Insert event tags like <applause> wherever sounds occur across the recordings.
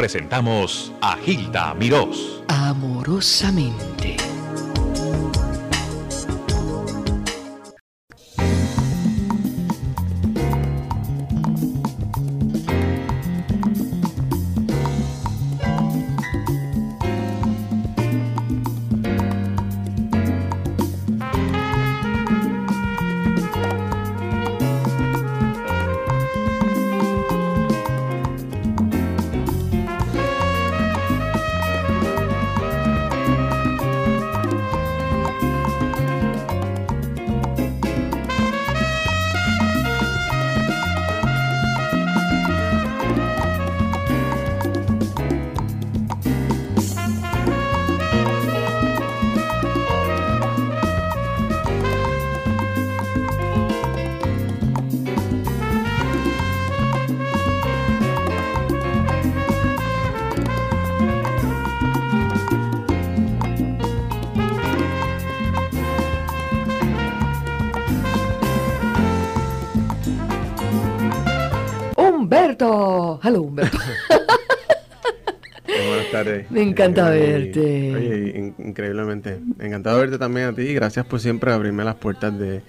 presentamos a Gilda Mirós. Amorosamente. Me encanta verte. Oye, in- increíblemente. Encantado de verte también a ti. y Gracias por siempre abrirme las puertas de,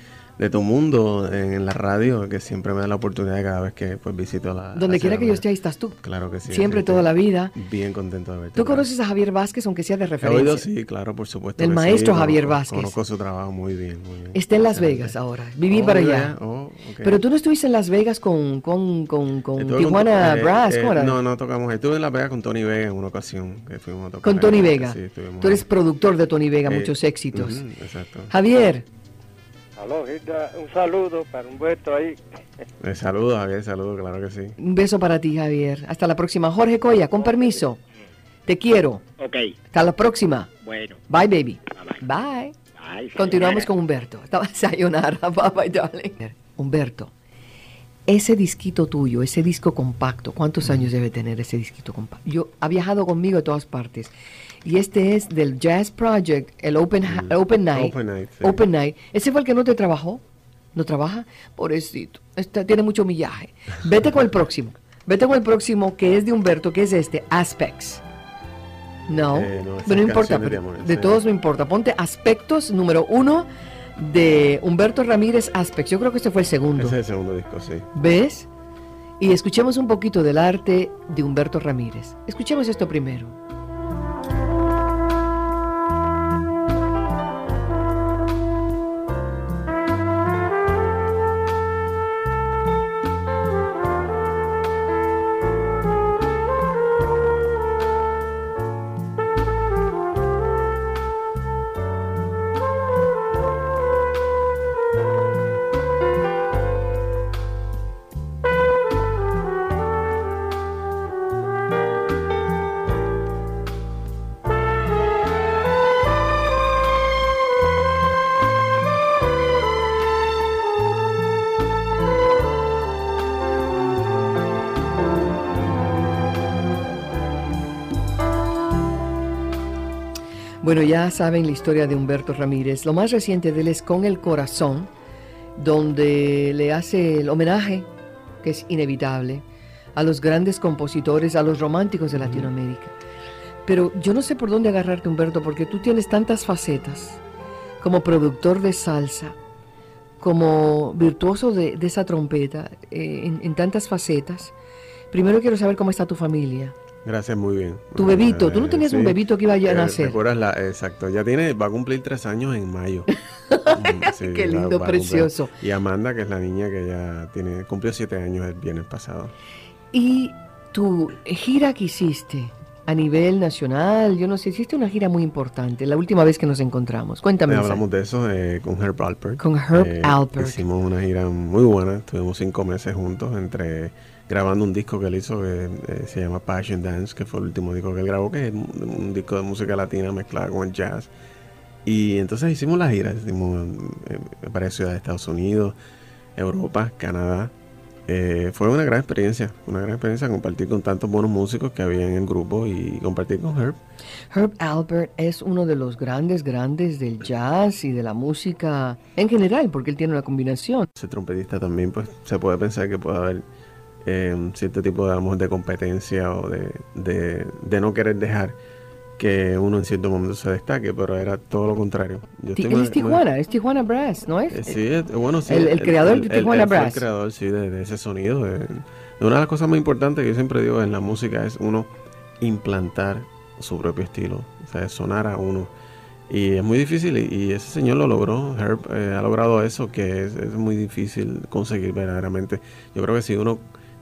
de tu mundo en, la radio, que siempre me da la oportunidad cada vez que pues visito la. Donde quiera que yo esté, ahí estás tú. Claro que sí. Siempre, toda la vida. Bien contento de verte. ¿Tú conoces a Javier Vázquez, aunque sea de He referencia? oído, sí, claro, por supuesto. El sí, maestro Javier conozco- Vázquez. Conozco su trabajo muy bien, muy bien. Está en Las. Vegas ahora. Viví Oh, para allá. oh. Pero tú no estuviste en Las Vegas con, con, con, con Tijuana Brass, eh. No, no tocamos. Estuve en Las Vegas con Tony Vega en una ocasión. Que fuimos a tocar Con Tony Vega. sí, Tú eres productor de Tony Vega, Eh, muchos éxitos. exacto. Javier, Aló, Gilda, un saludo para Humberto ahí. Eh, saludos, Javier, saludos, claro que sí. un beso para ti, Javier. Hasta la próxima. Jorge Coya, con permiso. Te quiero. Ok, Hasta la próxima. bueno. Bye, baby. Bye, Bye. Ay, Continuamos sayonara. con Humberto. <laughs> Estaba sayonara. <laughs> Bye, bye, darling. Humberto, ese disquito tuyo, ese disco compacto, ¿cuántos años debe tener ese disquito compacto? Yo ha viajado conmigo a todas partes. Y este es del Jazz Project, el Open, Open Night. Open Night, sí. Open Night. ¿Ese fue el que no te trabajó? ¿No trabaja? Pobrecito. Este tiene mucho millaje. Vete con el <laughs> próximo. Vete con el próximo que es de Humberto, que es este, Aspects. No, Eh, no, pero no importa. de amor, de sí. todos no importa. Ponte Aspectos número uno de Humberto Ramírez Aspects. Yo creo que este fue el segundo. Ese es el segundo disco, sí. ¿Ves? Y escuchemos un poquito del arte de Humberto Ramírez. Escuchemos esto primero. Bueno, ya saben la historia de Humberto Ramírez. Lo más reciente de él es Con el Corazón, donde le hace el homenaje, que es inevitable, a los grandes compositores, a los románticos de Latinoamérica. Pero yo no sé por dónde agarrarte, Humberto, porque tú tienes tantas facetas, como productor de salsa, como virtuoso de, esa trompeta, eh, en tantas facetas. Primero quiero saber cómo está tu familia. Gracias, muy bien. Tu Eh, bebito, tú no tenías un bebito que iba ya a Eh, nacer. ¿recuerdas la- exacto, ya tiene, va a cumplir tres años en mayo. <laughs> Mm, sí, Qué lindo, va precioso. Y Amanda, que es la niña que ya tiene, cumplió siete años el viernes pasado. Y tu gira que hiciste a nivel nacional, yo no sé, hiciste una gira muy importante, la última vez que nos encontramos. Cuéntame. Eh, hablamos de eso eh, con Herb Alpert. Con Herb Eh, Alpert. Hicimos una gira muy buena, estuvimos cinco meses juntos entre grabando un disco que él hizo que eh, se llama Passion Dance, que fue el último disco que él grabó, que es un, un disco de música latina mezclada con el jazz. Y entonces hicimos la gira, hicimos eh, varias ciudades de Estados Unidos, Europa, Canadá. Eh, fue una gran experiencia, una gran experiencia compartir con tantos buenos músicos que había en el grupo y compartir con Herb. Herb Albert es uno de los grandes, grandes del jazz y de la música en general, porque él tiene una combinación. Ese trompetista también, pues se puede pensar que puede haber eh, cierto tipo de, a lo mejor, de competencia o de, de, de no querer dejar que uno en cierto momento se destaque, pero era todo lo contrario. Yo estoy es Tijuana, es Tijuana Brass, ¿no es? eh, sí, es- bueno, sí. el- el creador de Tijuana fue Brass. El creador, sí, de, de ese sonido. una de las cosas más importantes que yo siempre digo en la música es uno implantar su propio estilo, o sea, sonar a uno. Y es muy difícil y, y ese señor lo logró, Herb eh, ha logrado eso que es, es muy difícil conseguir verdaderamente. Yo creo que si uno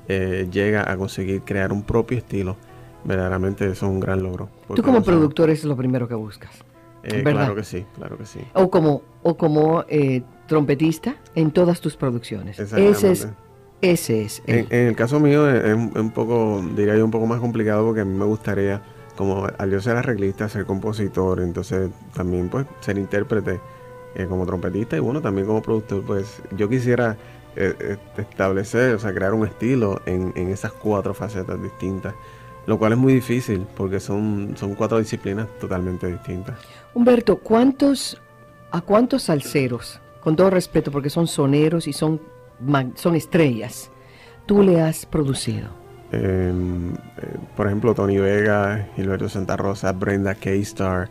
eh, llega a conseguir crear un propio estilo, verdaderamente eso es un gran logro. Tú como productor es lo primero que buscas. eh, claro que sí, claro que sí. O como, o como eh, trompetista en todas tus producciones. Ese es, ese es. En, el caso mío es, es un poco, diría yo, un poco más complicado porque a mí me gustaría, como al yo ser arreglista, ser compositor, entonces también pues ser intérprete eh, como trompetista y bueno, también como productor, pues yo quisiera establecer, o sea, crear un estilo en, en esas cuatro facetas distintas, lo cual es muy difícil porque son, son cuatro disciplinas totalmente distintas. Humberto, ¿cuántos, ¿a cuántos salseros, con todo respeto, porque son soneros y son, son estrellas, tú le has producido? Eh, eh, por ejemplo, Tony Vega, Gilberto Santa Rosa, Brenda K-Star.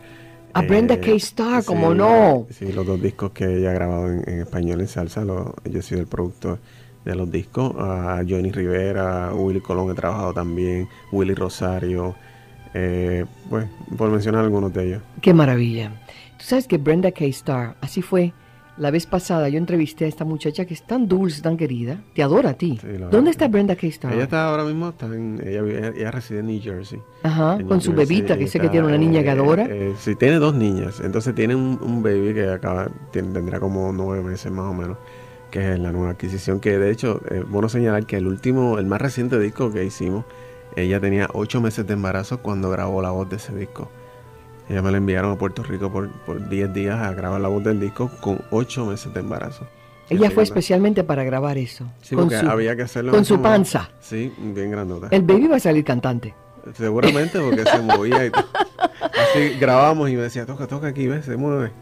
A Brenda K-Star, ¿cómo no? Sí, los dos discos que ella ha grabado en, en español en salsa, lo- yo he sido el productor de los discos. A Johnny Rivera, Willy Colón he trabajado también, Willy Rosario, eh, pues, por mencionar algunos de ellos. Qué maravilla. Tú sabes que Brenda K-Star, así fue. La vez pasada yo entrevisté a esta muchacha que es tan dulce, tan querida, te adora a ti. Sí, ¿Dónde está. Brenda K-Star? Ella está ahora mismo, está en- ella, ella reside en New Jersey. Ajá, con New su Jersey, bebita, que sé que está, tiene una niña que eh, adora. eh, sí, tiene dos niñas. Entonces tiene un, un baby que acaba, tiene- tendrá como nueve meses más o menos, que es la nueva adquisición. Que de hecho, es bueno señalar que el último, el más reciente disco que hicimos, ella tenía ocho meses de embarazo cuando grabó la voz de ese disco. Ella me la enviaron a Puerto Rico por, por 10 días a grabar la voz del disco con ocho meses de embarazo. Ella fue sí, especiamente para grabar eso. Sí, con porque su, había que hacerlo con su panza. Sí, bien grandota. El baby va a salir cantante. Seguramente porque se movía y <laughs> todo. Así grabamos y me decía, toca, toca aquí, ves, se mueve.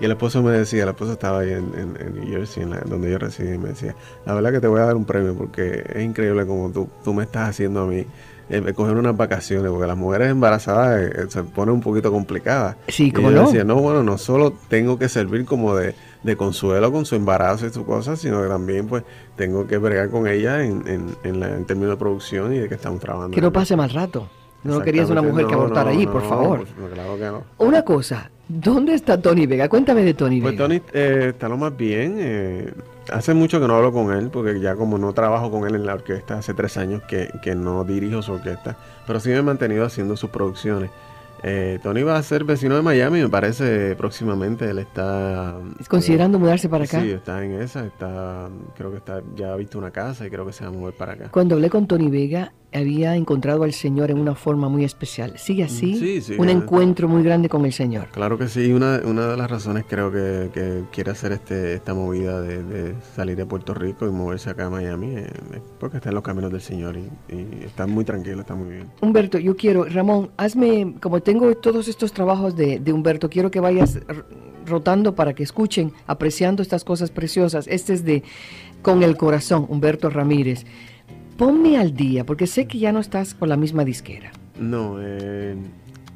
Y el esposo me decía, el esposo estaba ahí en, en- en New Jersey, en la- donde yo residí, y me decía, la verdad que te voy a dar un premio porque es increíble como tú, tú me estás haciendo a mí eh, coger unas vacaciones, porque las mujeres embarazadas eh, eh, se ponen un poquito complicadas. Sí, yo no. decía, no, bueno, no solo tengo que servir como de, de consuelo con su embarazo y su cosa, sino que también pues tengo que bregar con ella en, en, en, la- en términos de producción y de que estamos trabajando. Que no pase mal rato. No querías una mujer que abortara no, allí, por favor. pues, claro que no. Una cosa, ¿dónde está Tony Vega? Cuéntame de Tony Pues Vega. Tony eh, está lo más bien. eh, hace mucho que no hablo con él, porque ya como no trabajo con él en la orquesta, hace tres años que, que no dirijo su orquesta, pero sí me he mantenido haciendo sus producciones. Eh, Tony va a ser vecino de Miami, me parece, próximamente. Él está... Considerando mudarse para acá. Sí, está en esa, está, creo que está, ya ha visto una casa y creo que se va a mover para acá. Cuando hablé con Tony Vega, había encontrado al Señor en una forma muy especial. ¿Sigue así? Mm, Sí, sí, Un eh. encuentro muy grande con el Señor. Claro que sí, una, una de las razones creo que, que quiere hacer este, esta movida de, de salir de Puerto Rico y moverse acá a Miami eh, es porque está en los caminos del Señor y, y está muy tranquilo, está muy bien. Humberto, yo quiero, Ramón, hazme, como tengo todos estos trabajos de, de Humberto, quiero que vayas rotando para que escuchen, apreciando estas cosas preciosas. Este es de Con el Corazón, Humberto Ramírez. Ponme al día, porque sé que ya no estás con la misma disquera. No, eh,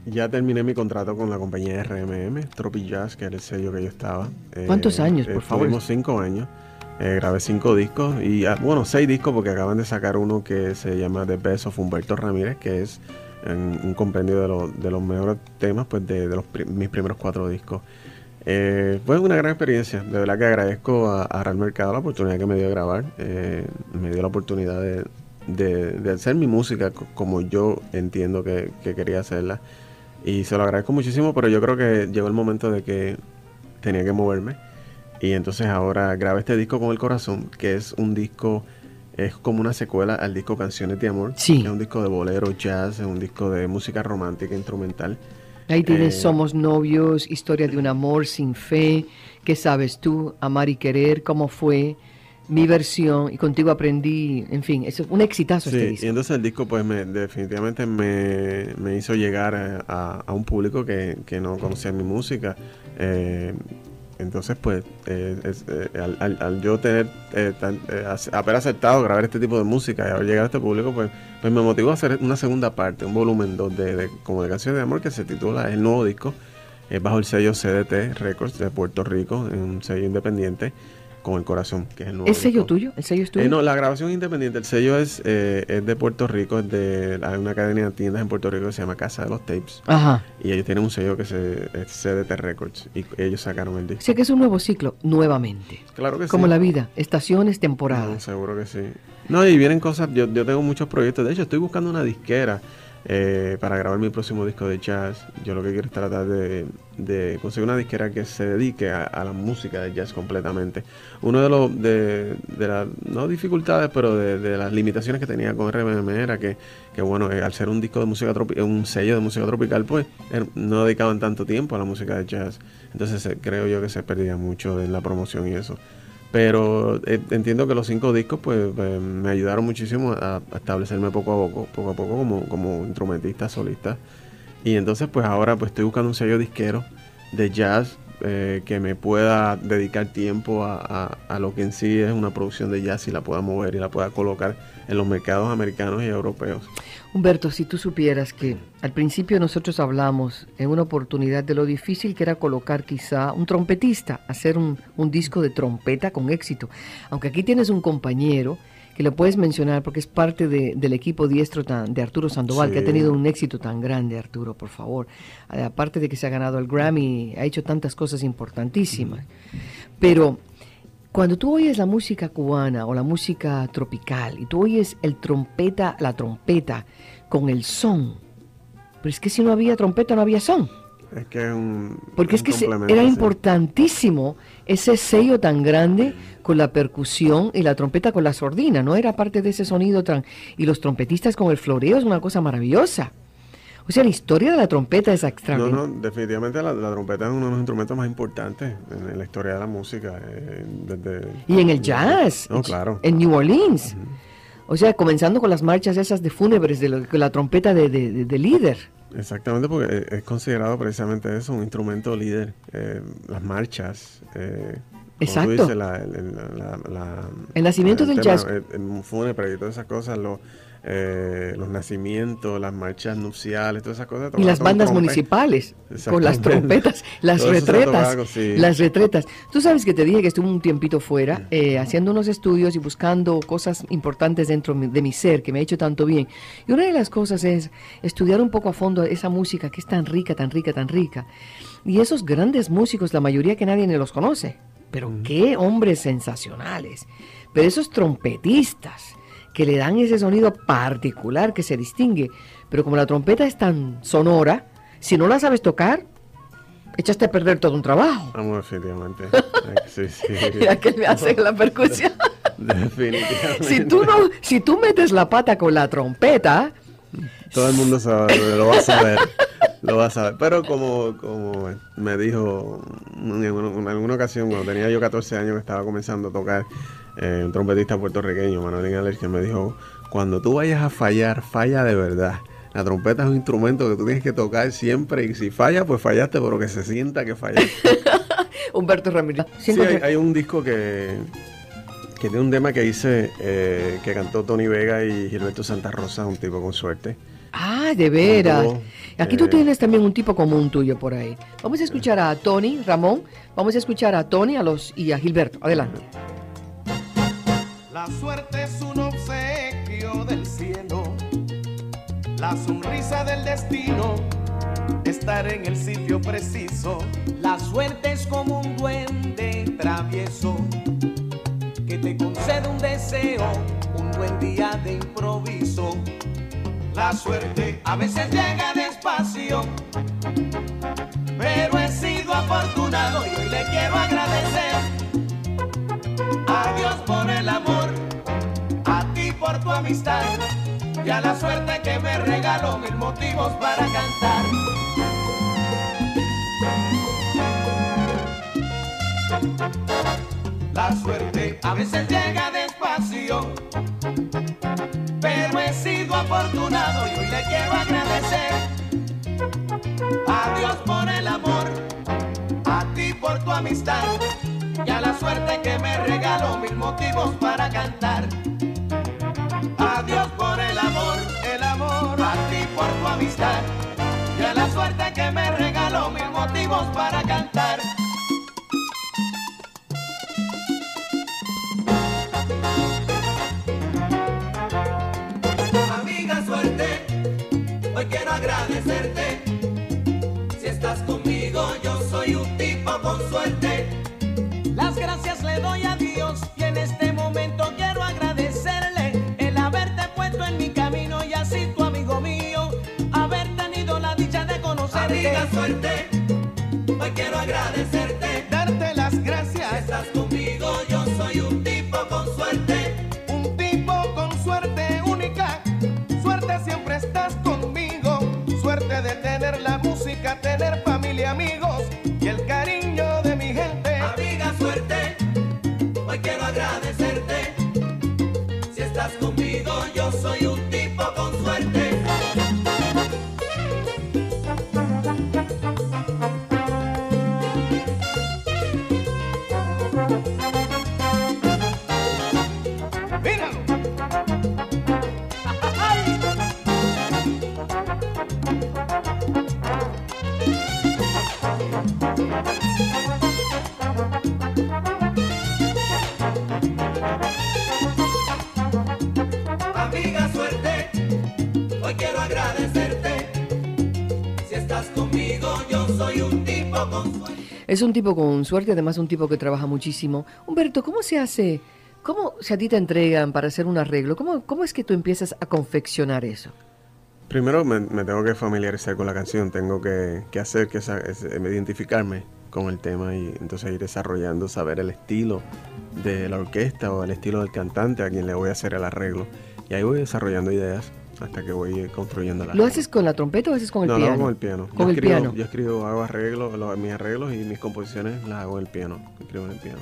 ya terminé mi contrato con la compañía RMM, Tropic Jazz, que era el sello que yo estaba. Eh, ¿Cuántos años, por favor? Tuvimos cinco años. Eh, grabé cinco discos y, ah, bueno, seis discos porque acaban de sacar uno que se llama The Best of Humberto Ramírez, que es un, un compendio de, los- de los mejores temas pues de, de los mis primeros cuatro discos. Eh, fue una gran experiencia, de verdad que agradezco a, a Real Mercado la oportunidad que me dio de grabar, eh, me dio la oportunidad de, de- de hacer mi música co- como yo entiendo que, que quería hacerla. Y se lo agradezco muchísimo, pero yo creo que llegó el momento de que tenía que moverme. Y entonces ahora grabé este disco con el corazón, que es un disco, es como una secuela al disco Canciones de Amor, Sí. es un disco de bolero, jazz, es un disco de música romántica, instrumental. Ahí tienes Eh, Somos Novios, Historia de un Amor sin Fe, ¿Qué sabes tú? Amar y Querer, ¿Cómo fue? Mi versión, y contigo aprendí, en fin, es un exitazo este Sí, disco. y entonces el disco pues me, definitivamente me, me hizo llegar a, a- a un público que, que no conocía mi música. Eh, entonces, pues, al, yo tener haber aceptado grabar este tipo de música y haber llegado a este público, pues, pues me motivó a hacer una segunda parte, un volumen 2 de, como de canciones de amor que se titula El Nuevo Disco, bajo el sello CDT Records de Puerto Rico, un sello independiente con el corazón, que es el nuevo. ¿Es sello tuyo? ¿El sello es tuyo? Eh, no, la grabación independiente. El sello es, eh, es de Puerto Rico, es de hay una cadena de tiendas en Puerto Rico que se llama Casa de los Tapes. Ajá. Y ellos tienen un sello que se, es CDT Records y ellos sacaron el disco. Sé que es un nuevo ciclo, nuevamente. Claro que sí. Como la vida, estaciones, temporadas. seguro que sí. No, y vienen cosas, yo, yo tengo muchos proyectos. De hecho, estoy buscando una disquera eh, para grabar mi próximo disco de jazz. Yo lo que quiero es tratar de, conseguir una disquera que se dedique a, la música de jazz completamente. Uno de los de, las, no dificultades, pero de, las limitaciones que tenía con RMM era que, que bueno, eh, al ser un disco de música tropical, un sello de música tropical, pues er, no dedicaban tanto tiempo a la música de jazz. Entonces eh, creo yo que se perdía mucho en la promoción y eso. Pero eh, entiendo que los cinco discos pues, pues me ayudaron muchísimo a, establecerme poco a poco, poco a poco como, como instrumentista, solista. Y entonces pues ahora pues estoy buscando un sello disquero de jazz eh, que me pueda dedicar tiempo a, a, lo que en sí es una producción de jazz y la pueda mover y la pueda colocar en los mercados americanos y europeos. Humberto, si tú supieras que al principio nosotros hablamos en una oportunidad de lo difícil que era colocar quizá un trompetista, hacer un, disco de trompeta con éxito, aunque aquí tienes un compañero que lo puedes mencionar porque es parte del equipo diestro de Arturo Sandoval, que ha tenido un éxito tan grande, Arturo, por favor. Eh, aparte de que se ha ganado el Grammy, ha hecho tantas cosas importantísimas. Pero cuando tú oyes la música cubana o la música tropical y tú oyes el trompeta, la trompeta con el son, pero es que si no había trompeta no había son. Es que es un. Porque es que era importantísimo ese sello tan grande con la percusión y la trompeta con la sordina, ¿no? Era parte de ese sonido tan. Y los trompetistas con el floreo es una cosa maravillosa. O sea, la historia de la trompeta es extraordinaria. No, no, definitivamente la, trompeta es uno de los instrumentos más importantes en, la historia de la música. Eh, y en el jazz. No, claro. En New Orleans. O sea, comenzando con las marchas esas de fúnebres, de, la trompeta de, líder. Exactamente, porque es considerado precisamente eso, un instrumento líder. Eh, las marchas. Eh, Exacto. el nacimiento del jazz. El, fúnebre y todas esas cosas, lo, eh, los nacimientos, las marchas nupciales, todas esas cosas. Y las bandas municipales, con las trompetas, <laughs> las retretas, las retretas. Tú sabes que te dije que estuve un tiempito fuera, eh, haciendo unos estudios y buscando cosas importantes dentro de mi ser, que me ha hecho tanto bien. Y una de las cosas es estudiar un poco a fondo esa música que es tan rica, tan rica, tan rica. Y esos grandes músicos, la mayoría que nadie ni los conoce. Pero qué hombres sensacionales. Pero esos trompetistas que le dan ese sonido particular que se distingue. Pero como la trompeta es tan sonora, si no la sabes tocar, echaste a perder todo un trabajo. Vamos, definitivamente. <laughs> <laughs> sí, sí. Mira que me hace la percusión. <laughs> definitivamente. Si tú, no, si tú metes la pata con la trompeta... Todo el mundo sabe, lo va a saber. lo va a saber. Pero como, como me dijo en, en alguna ocasión, cuando tenía yo 14 años, que estaba comenzando a tocar eh, un trompetista puertorriqueño, Manuel Ingaler, que me dijo, cuando tú vayas a fallar, falla de verdad. La trompeta es un instrumento que tú tienes que tocar siempre y si falla, pues fallaste, pero que se sienta que fallaste. <laughs> Humberto Ramírez. Sí, hay, un disco que, que tiene un tema que hice, eh, que cantó Tony Vega y Gilberto Santa Rosa, un tipo con suerte. Ah, de veras. Aquí tú eh, tienes también un tipo común tuyo por ahí. Vamos a escuchar a Tony, Ramón, vamos a escuchar a Tony a los, y a Gilberto. Adelante. La suerte es un obsequio del cielo, la sonrisa del destino, estar en el sitio preciso. La suerte es como un duende travieso te concede un deseo, un buen día de improviso. La suerte a veces llega despacio, pero he sido afortunado y hoy le quiero agradecer a Dios por el amor, a ti por tu amistad y a la suerte que me regaló mil motivos para cantar. La suerte a veces llega despacio, pero he sido afortunado y hoy le quiero agradecer a Dios por el amor, a ti por tu amistad y a la suerte que me regaló mil motivos para cantar. Adiós por el amor, el amor, a ti por tu amistad y a la suerte que me regaló mil motivos para cantar. Quiero agradecerte. Si estás conmigo, yo soy un tipo con suerte. Las gracias le doy a Dios y en este momento quiero agradecerle el haberte puesto en mi camino y así tu amigo mío, haber tenido la dicha de conocerte. Amiga suerte, hoy quiero agradecerte, estás conmigo, yo soy un tipo con suerte. Es un tipo con suerte, además un tipo que trabaja muchísimo. Humberto, ¿cómo se hace? ¿Cómo si a ti te entregan para hacer un arreglo? ¿Cómo, cómo es que tú empiezas a confeccionar eso? Primero me, me tengo que familiarizar con la canción, tengo que, que hacer que esa- es- eh, identificarme con el tema y entonces ir desarrollando, saber el estilo de la orquesta o el estilo del cantante a quien le voy a hacer el arreglo. Y ahí voy desarrollando ideas hasta que voy eh, construyendo la ¿Lo haces con la trompeta o haces con el no, piano? hago con el piano. Con yo el escribo, piano. Yo escribo, hago arreglos, lo- mis arreglos y mis composiciones las hago en el piano. Escribo en el piano.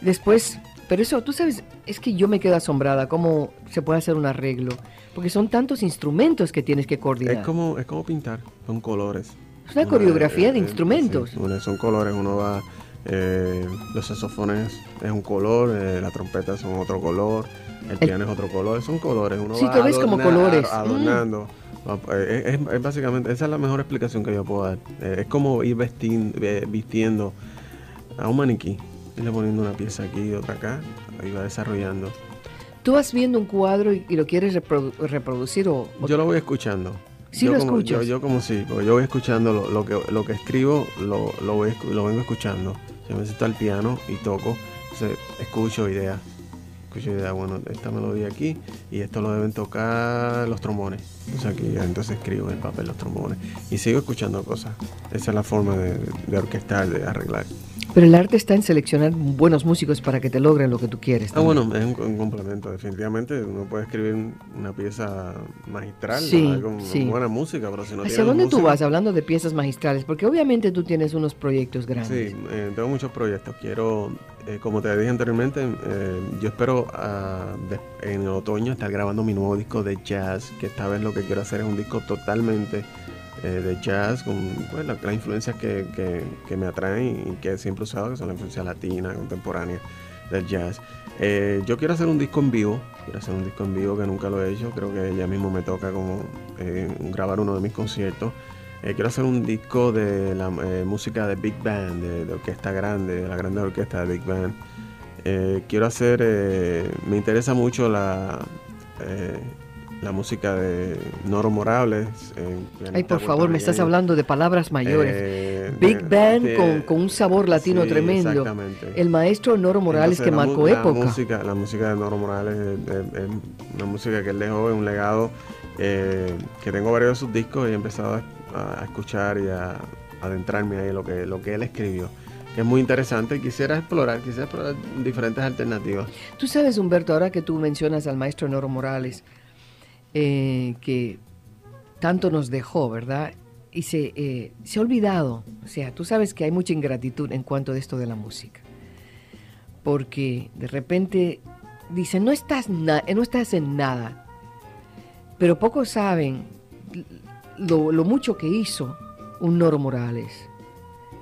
Después, pero eso, tú sabes, es que yo me quedo asombrada cómo se puede hacer un arreglo, porque son tantos instrumentos que tienes que coordinar. Es como, es como pintar, son colores. Es una coreografía de eh, instrumentos. sí, son colores, uno va, eh, los saxofones es un color, eh, la trompeta son otro color, el, piano es otro color, son colores, uno Sí, va tú ves como colores. adornando. Eh, Es, es- es básicamente, esa es la mejor explicación que yo puedo dar. Eh, es como ir vestin- eh, vistiendo a un maniquí, irle poniendo una pieza aquí y otra acá, y va desarrollando. Tú vas viendo un cuadro y, y lo quieres reprodu- reproducir o, o- Yo lo voy escuchando. Sí yo lo como. Yo, yo como sí, porque yo voy escuchando lo, lo que, lo que escribo, lo, lo, voy lo vengo escuchando. Yo me siento al piano y toco, entonces escucho ideas. Escucho ideas, bueno, esta melodía aquí y esto lo deben tocar los trombones. Entonces aquí entonces escribo en el papel los trombones y sigo escuchando cosas. Esa es la forma de orquestar, de arreglar. Pero el arte está en seleccionar buenos músicos para que te logren lo que tú quieres. Ah, bueno, es un, un complemento, definitivamente. Uno puede escribir un- una pieza magistral, Sí, ¿no? con sí. buena música, pero si no ¿Hacia dónde tú música- vas hablando de piezas magistrales? Porque obviamente tú tienes unos proyectos grandes. Sí, eh, tengo muchos proyectos. Quiero, eh, como te dije anteriormente, eh, yo espero ah, de- en el otoño estar grabando mi nuevo disco de jazz, que esta vez lo que quiero hacer es un disco totalmente eh, de jazz, con pues, la- las influencias que, que- me atraen y que siempre he usado, que son la influencia latina, contemporánea del jazz. Eh, yo quiero hacer un disco en vivo, quiero hacer un disco en vivo que nunca lo he hecho, creo que ya mismo me toca como eh, grabar uno de mis conciertos. Quiero hacer un disco de la música de Big Band, de, de orquesta grande, de la grande orquesta de Big Band. Quiero hacer, me interesa mucho la, la música de Noro Morales. eh, Ay, por favor, me estás hablando de palabras mayores. Eh, Big Band con, con un sabor latino sí, tremendo. Exactamente. El maestro Noro Morales Entonces, que la marcó la época. Música, la música de Noro Morales es, es- es una música que él dejó, es un legado eh, que tengo varios de sus discos y he empezado a, a escuchar y a, adentrarme ahí en lo que, lo que él escribió. Que es muy interesante y quisiera explorar, quisiera explorar diferentes alternativas. Tú sabes, Humberto, ahora que tú mencionas al maestro Noro Morales, eh, que tanto nos dejó, ¿verdad? Y se, eh, se ha olvidado. O sea, tú sabes que hay mucha ingratitud en cuanto a esto de la música. Porque de repente dicen, no estás, na- no estás en nada. Pero pocos saben lo, lo mucho que hizo un Noro Morales.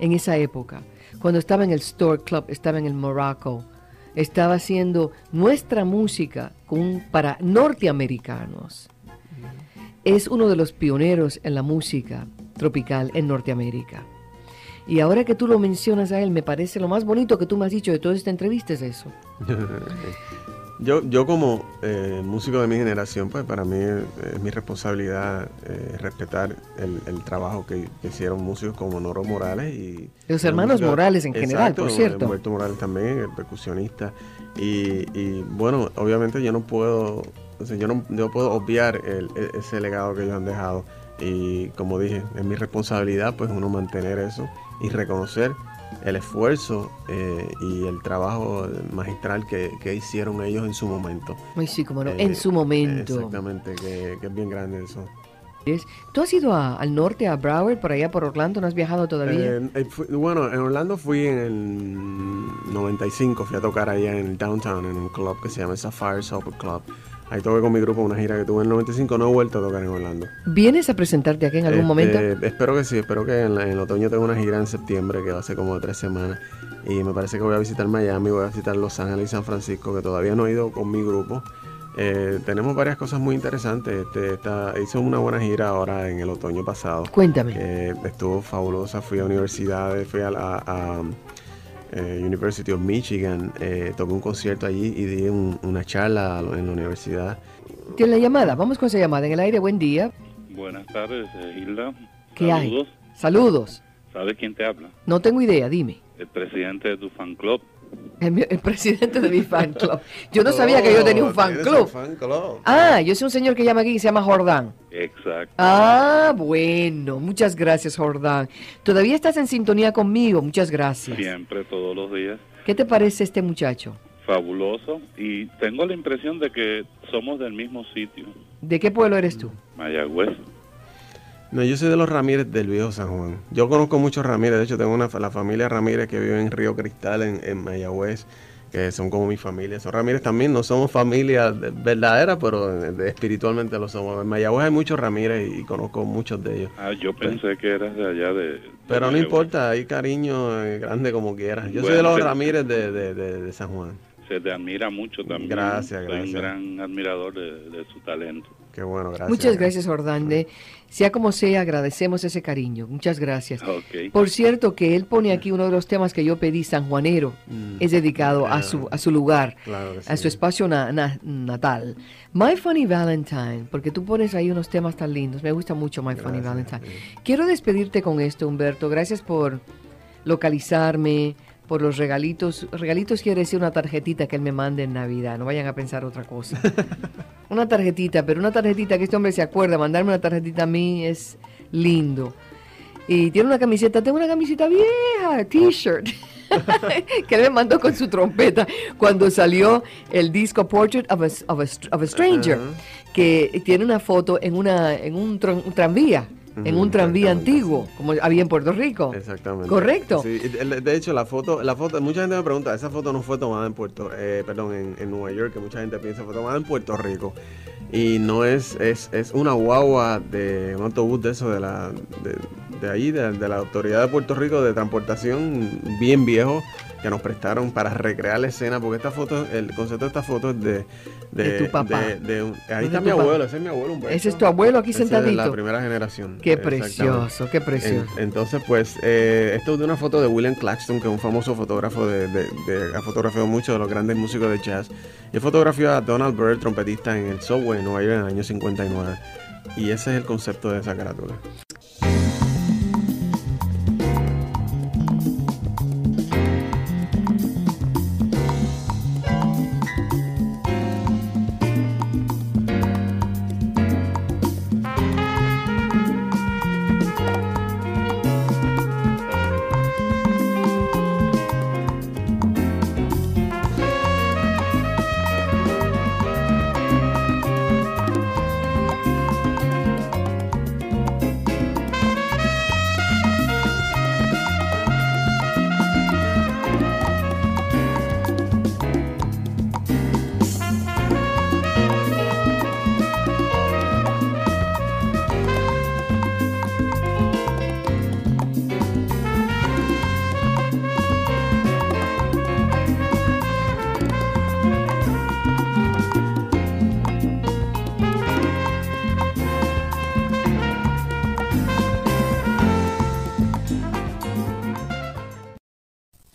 en esa época, cuando estaba en el Store Club, estaba en el Morocco, estaba haciendo nuestra música para norteamericanos. Es uno de los pioneros en la música tropical en Norteamérica. Y ahora que tú lo mencionas a él, me parece lo más bonito que tú me has dicho de toda esta entrevista es eso. <laughs> Yo, yo como eh, músico de mi generación, pues para mí eh, es mi responsabilidad eh, respetar el, trabajo que, hicieron músicos como Noro Morales y... Los hermanos Morales en general, por cierto. Humberto Morales también, el percusionista. Y, bueno, obviamente yo no puedo, yo no, yo puedo obviar el, e, ese legado que ellos han dejado. Y como dije, es mi responsabilidad pues uno mantener eso y reconocer el esfuerzo eh, y el trabajo magistral que, hicieron ellos en su momento. Ay, sí, como no, en su momento. Exactamente, que, es bien grande eso. ¿Tú has ido al norte, a Broward, por allá por Orlando? ¿No has viajado todavía? Eh, eh, bueno, en Orlando fui en el 95, fui a tocar allá en el downtown, en un club que se llama Sapphire Supper Club. Ahí toqué con mi grupo una gira que tuve en el 95, no he vuelto a tocar en Orlando. ¿Vienes a presentarte aquí en algún este, momento? Espero que sí, espero que en, el otoño tenga una gira en septiembre que va a ser como de tres semanas. Y me parece que voy a visitar Miami, voy a visitar Los Ángeles y San Francisco, que todavía no he ido con mi grupo. Eh, tenemos varias cosas muy interesantes. Este, hice una buena gira ahora en el otoño pasado. Cuéntame. estuvo fabulosa. Fui a universidades, fui a, a eh, University of Michigan, eh, toqué un concierto allí y di una charla en la universidad. ¿Tiene la llamada? Vamos con esa llamada. En el aire, buen día. Buenas tardes, eh, Hilda. ¿Qué Saludos. hay? Saludos. ¿Sabes quién te habla? No tengo idea, dime. El presidente de tu fan club. El, presidente de mi <laughs> fan club. Yo no sabía que yo tenía un fan club. Ah, yo soy un señor que llama aquí y se llama Jordán. Exacto. Ah, bueno. Muchas gracias, Jordán. Todavía estás en sintonía conmigo. Muchas gracias. Siempre, todos los días. ¿Qué te parece este muchacho? Fabuloso. Y tengo la impresión de que somos del mismo sitio. ¿De qué pueblo eres tú? Mayagüez. No, yo soy de los Ramírez del Viejo San Juan. Yo conozco muchos Ramírez, de hecho tengo una, la familia Ramírez que vive en Río Cristal, en, Mayagüez, que son como mi familia. Son Ramírez también, no somos familia verdadera, pero espiritualmente lo somos. En Mayagüez hay muchos Ramírez y, conozco muchos de ellos. Ah, yo pensé que eras de allá de... pero no importa, hay cariño eh, grande como quieras. Yo soy de los Ramírez de, de, San Juan. Se te admira mucho también. Gracias, gracias. Soy un gran admirador de su talento. Qué bueno, gracias. Muchas gracias, Ordande. Sea como sea, agradecemos ese cariño. Muchas gracias. Por cierto, que él pone aquí uno de los temas que yo pedí, San Juanero, mm. es dedicado a, su, a su lugar, a su espacio natal. My Funny Valentine, porque tú pones ahí unos temas tan lindos. Me gusta mucho My Funny Valentine. Quiero despedirte con esto, Humberto. Gracias por localizarme, por los regalitos. Regalitos quiere decir una tarjetita que él me mande en Navidad, no vayan a pensar otra cosa. <laughs> una tarjetita, pero una tarjetita que este hombre se acuerda, mandarme una tarjetita a mí es lindo. Y tiene una camiseta, tengo una camiseta vieja, t-shirt. <laughs> que él me mandó con su trompeta cuando salió el disco Portrait of a, Stranger, que tiene una foto en, una, en un tranvía en un tranvía antiguo, como había en Puerto Rico. Exactamente. ¿Correcto? Sí, de hecho, la foto, la foto, mucha gente me pregunta, esa foto no fue tomada en Puerto, eh, perdón, en, en, Nueva York, que mucha gente piensa fue tomada en Puerto Rico. Y no es, es, es una guagua de un autobús de eso, de la, de, de ahí, de, de la Autoridad de Puerto Rico de Transportación, bien viejo que nos prestaron para recrear la escena, porque esta foto, el concepto de esta foto es de... De, tu papá. ahí está mi abuelo, ese es mi abuelo. Ese es tu abuelo aquí sentadito. Es la primera generación. Qué precioso, qué precioso. entonces, pues, eh, esto es de una foto de William Claxton, que es un famoso fotógrafo de, ha fotografiado muchos de los grandes músicos de jazz. Y fotografió a Donald Byrd, trompetista en el Subway en Nueva York en el año 59. Y ese es el concepto de esa carátula.